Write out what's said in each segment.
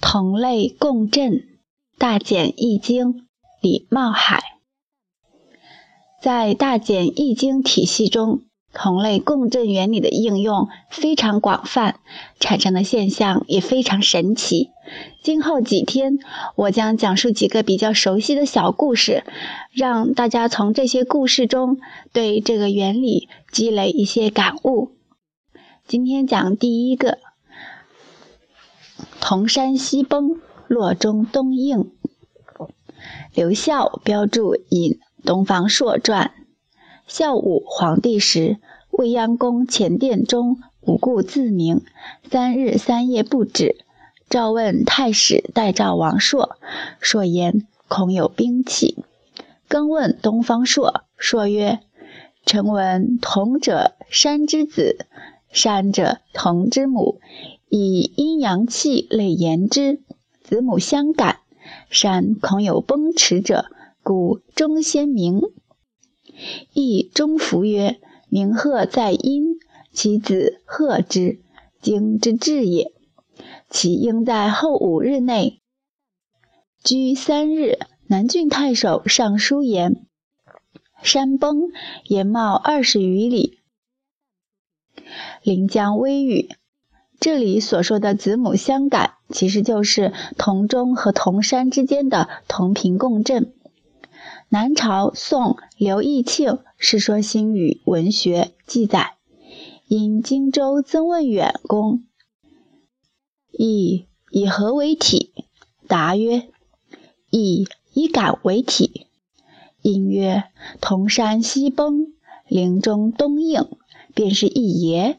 同类共振，大简易经，李茂海。在大简易经体系中，同类共振原理的应用非常广泛，产生的现象也非常神奇。今后几天，我将讲述几个比较熟悉的小故事，让大家从这些故事中对这个原理积累一些感悟。今天讲第一个：铜山西崩，洛中东应。刘孝标注引《东方朔传》。孝武皇帝时，未央宫前殿中无故自鸣，三日三夜不止。召问太史代诏王朔，朔言恐有兵器。更问东方朔，朔曰：“臣闻铜者山之子，山者同之母，以阴阳气类言之，子母相感，山恐有崩驰者，故终先鸣。”亦中服曰：“鸣鹤在阴，其子贺之，经之至也。其应在后五日内。居三日，南郡太守上书言：山崩，延冒二十余里，临江微雨。这里所说的子母相感，其实就是铜钟和铜山之间的同频共振。”南朝宋刘义庆《世说新语·文学》记载：因荆州曾问远公：“以以何为体？”答曰：“以以感为体。”因曰：“铜山西崩，陵中东应，便是一也。”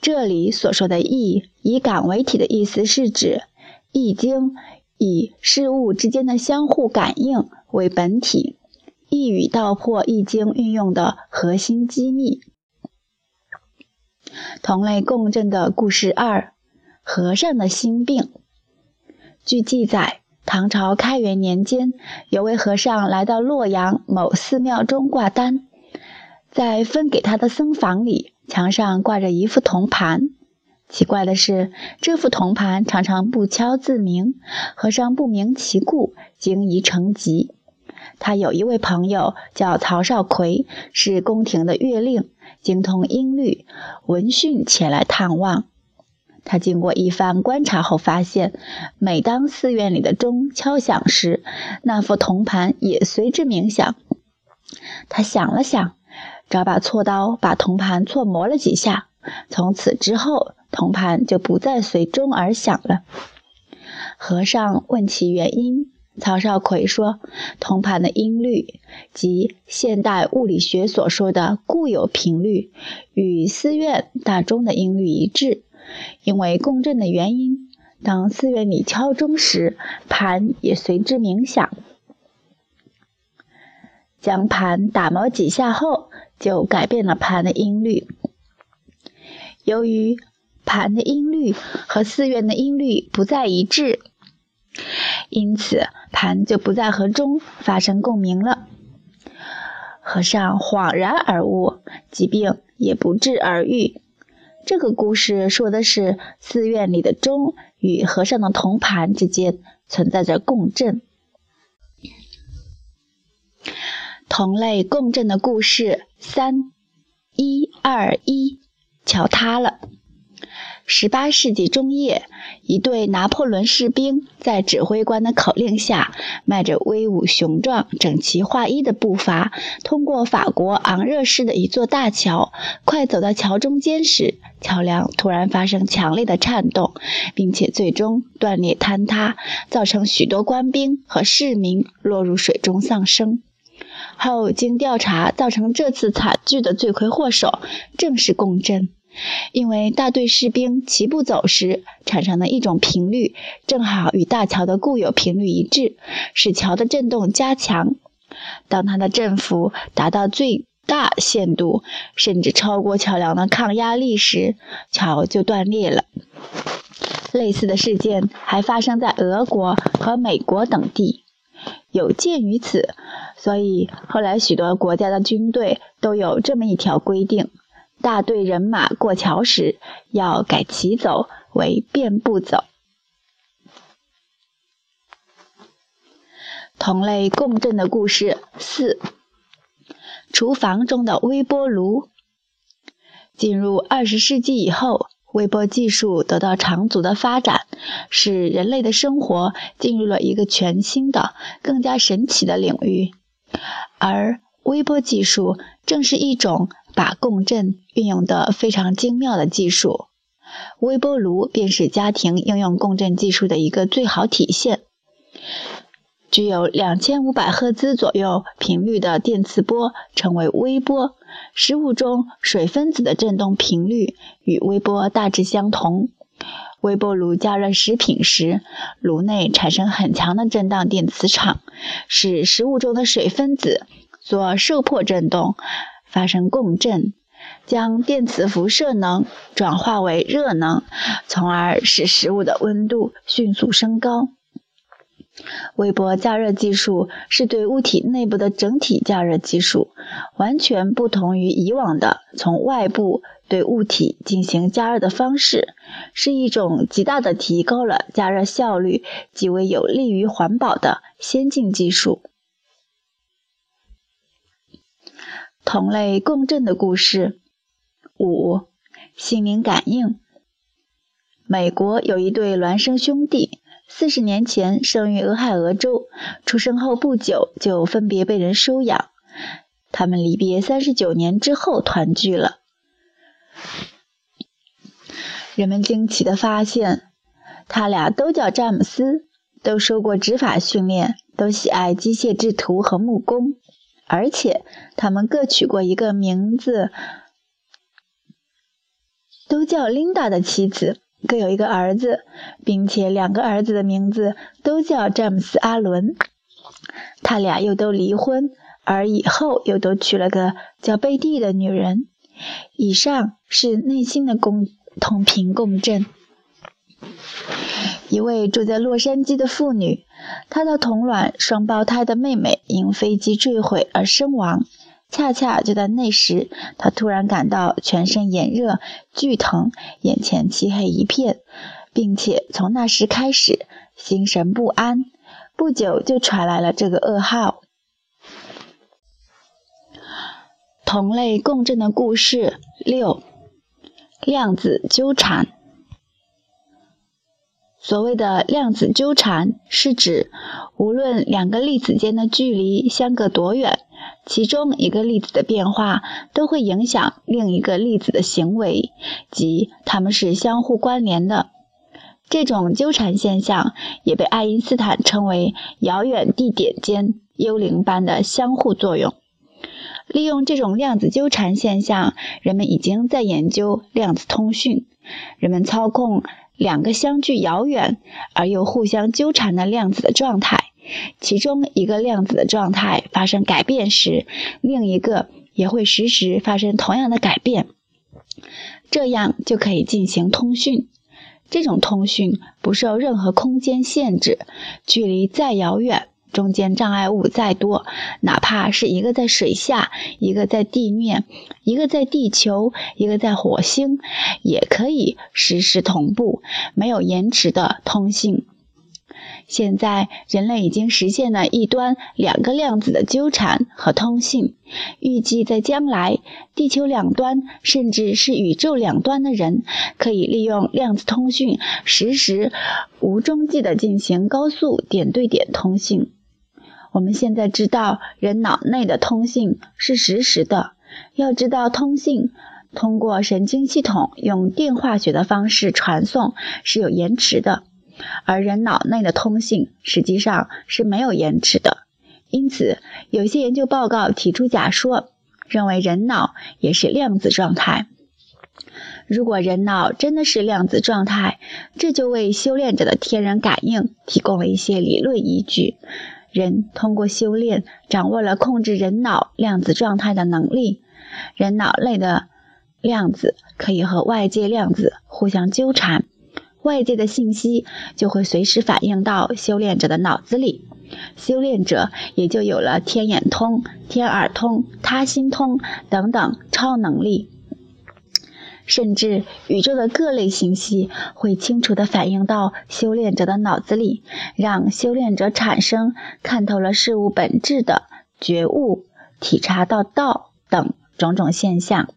这里所说的“易”以感为体的意思，是指《易经》以事物之间的相互感应。为本体，一语道破《易经》运用的核心机密。同类共振的故事二：和尚的心病。据记载，唐朝开元年间，有位和尚来到洛阳某寺庙中挂单，在分给他的僧房里，墙上挂着一副铜盘。奇怪的是，这副铜盘常常不敲自鸣，和尚不明其故，惊疑成疾。他有一位朋友叫曹少奎，是宫廷的乐令，精通音律，闻讯前来探望。他经过一番观察后发现，每当寺院里的钟敲响时，那副铜盘也随之鸣响。他想了想，找把锉刀把铜盘锉磨了几下，从此之后，铜盘就不再随钟而响了。和尚问其原因。曹少奎说：“铜盘的音律，即现代物理学所说的固有频率，与寺院大钟的音律一致。因为共振的原因，当寺院里敲钟时，盘也随之鸣响。将盘打磨几下后，就改变了盘的音律。由于盘的音律和寺院的音律不再一致。”因此，盘就不再和钟发生共鸣了。和尚恍然而悟，疾病也不治而愈。这个故事说的是寺院里的钟与和尚的铜盘之间存在着共振。同类共振的故事三，一二一，桥塌了。十八世纪中叶，一队拿破仑士兵在指挥官的口令下，迈着威武雄壮、整齐划一的步伐，通过法国昂热市的一座大桥。快走到桥中间时，桥梁突然发生强烈的颤动，并且最终断裂坍塌，造成许多官兵和市民落入水中丧生。后经调查，造成这次惨剧的罪魁祸首正是共振。因为大队士兵齐步走时产生的一种频率，正好与大桥的固有频率一致，使桥的震动加强。当它的振幅达到最大限度，甚至超过桥梁的抗压力时，桥就断裂了。类似的事件还发生在俄国和美国等地。有鉴于此，所以后来许多国家的军队都有这么一条规定：大队人马过桥时，要改骑走为便步走。同类共振的故事四。厨房中的微波炉。进入二十世纪以后，微波技术得到长足的发展，使人类的生活进入了一个全新的、更加神奇的领域。而微波技术正是一种把共振运用得非常精妙的技术。微波炉便是家庭应用共振技术的一个最好体现。具有两千五百赫兹左右频率的电磁波称为微波。食物中水分子的振动频率与微波大致相同。微波炉加热食品时，炉内产生很强的振荡电磁场，使食物中的水分子做受迫振动，发生共振，将电磁辐射能转化为热能，从而使食物的温度迅速升高。微波加热技术是对物体内部的整体加热技术，完全不同于以往的从外部对物体进行加热的方式，是一种极大的提高了加热效率、极为有利于环保的先进技术。同类共振的故事五：心灵感应。美国有一对孪生兄弟。四十年前生于俄亥俄州，出生后不久就分别被人收养。他们离别三十九年之后团聚了。人们惊奇地发现，他俩都叫詹姆斯，都受过执法训练，都喜爱机械制图和木工，而且他们各取过一个名字，都叫琳达的妻子。各有一个儿子，并且两个儿子的名字都叫詹姆斯·阿伦。他俩又都离婚，而以后又都娶了个叫贝蒂的女人。以上是内心的共同频共振。一位住在洛杉矶的妇女，她的同卵双胞胎的妹妹因飞机坠毁而身亡。恰恰就在那时，他突然感到全身炎热、剧疼，眼前漆黑一片，并且从那时开始心神不安。不久就传来了这个噩耗。同类共振的故事六：量子纠缠。所谓的量子纠缠，是指无论两个粒子间的距离相隔多远。其中一个粒子的变化都会影响另一个粒子的行为，即它们是相互关联的。这种纠缠现象也被爱因斯坦称为“遥远地点间幽灵般的相互作用”。利用这种量子纠缠现象，人们已经在研究量子通讯。人们操控两个相距遥远而又互相纠缠的量子的状态。其中一个量子的状态发生改变时，另一个也会实时发生同样的改变，这样就可以进行通讯。这种通讯不受任何空间限制，距离再遥远，中间障碍物再多，哪怕是一个在水下，一个在地面，一个在地球，一个在火星，也可以实时同步，没有延迟的通信。现在，人类已经实现了一端两个量子的纠缠和通信。预计在将来，地球两端，甚至是宇宙两端的人，可以利用量子通讯，实时、无中继地进行高速点对点通信。我们现在知道，人脑内的通信是实时的。要知道，通信通过神经系统用电化学的方式传送是有延迟的。而人脑内的通信实际上是没有延迟的，因此有些研究报告提出假说，认为人脑也是量子状态。如果人脑真的是量子状态，这就为修炼者的天人感应提供了一些理论依据。人通过修炼掌握了控制人脑量子状态的能力，人脑内的量子可以和外界量子互相纠缠。外界的信息就会随时反映到修炼者的脑子里，修炼者也就有了天眼通、天耳通、他心通等等超能力。甚至宇宙的各类信息会清楚地反映到修炼者的脑子里，让修炼者产生看透了事物本质的觉悟、体察到道等种种现象。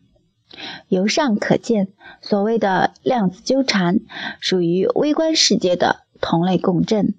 由上可见，所谓的量子纠缠，属于微观世界的同类共振。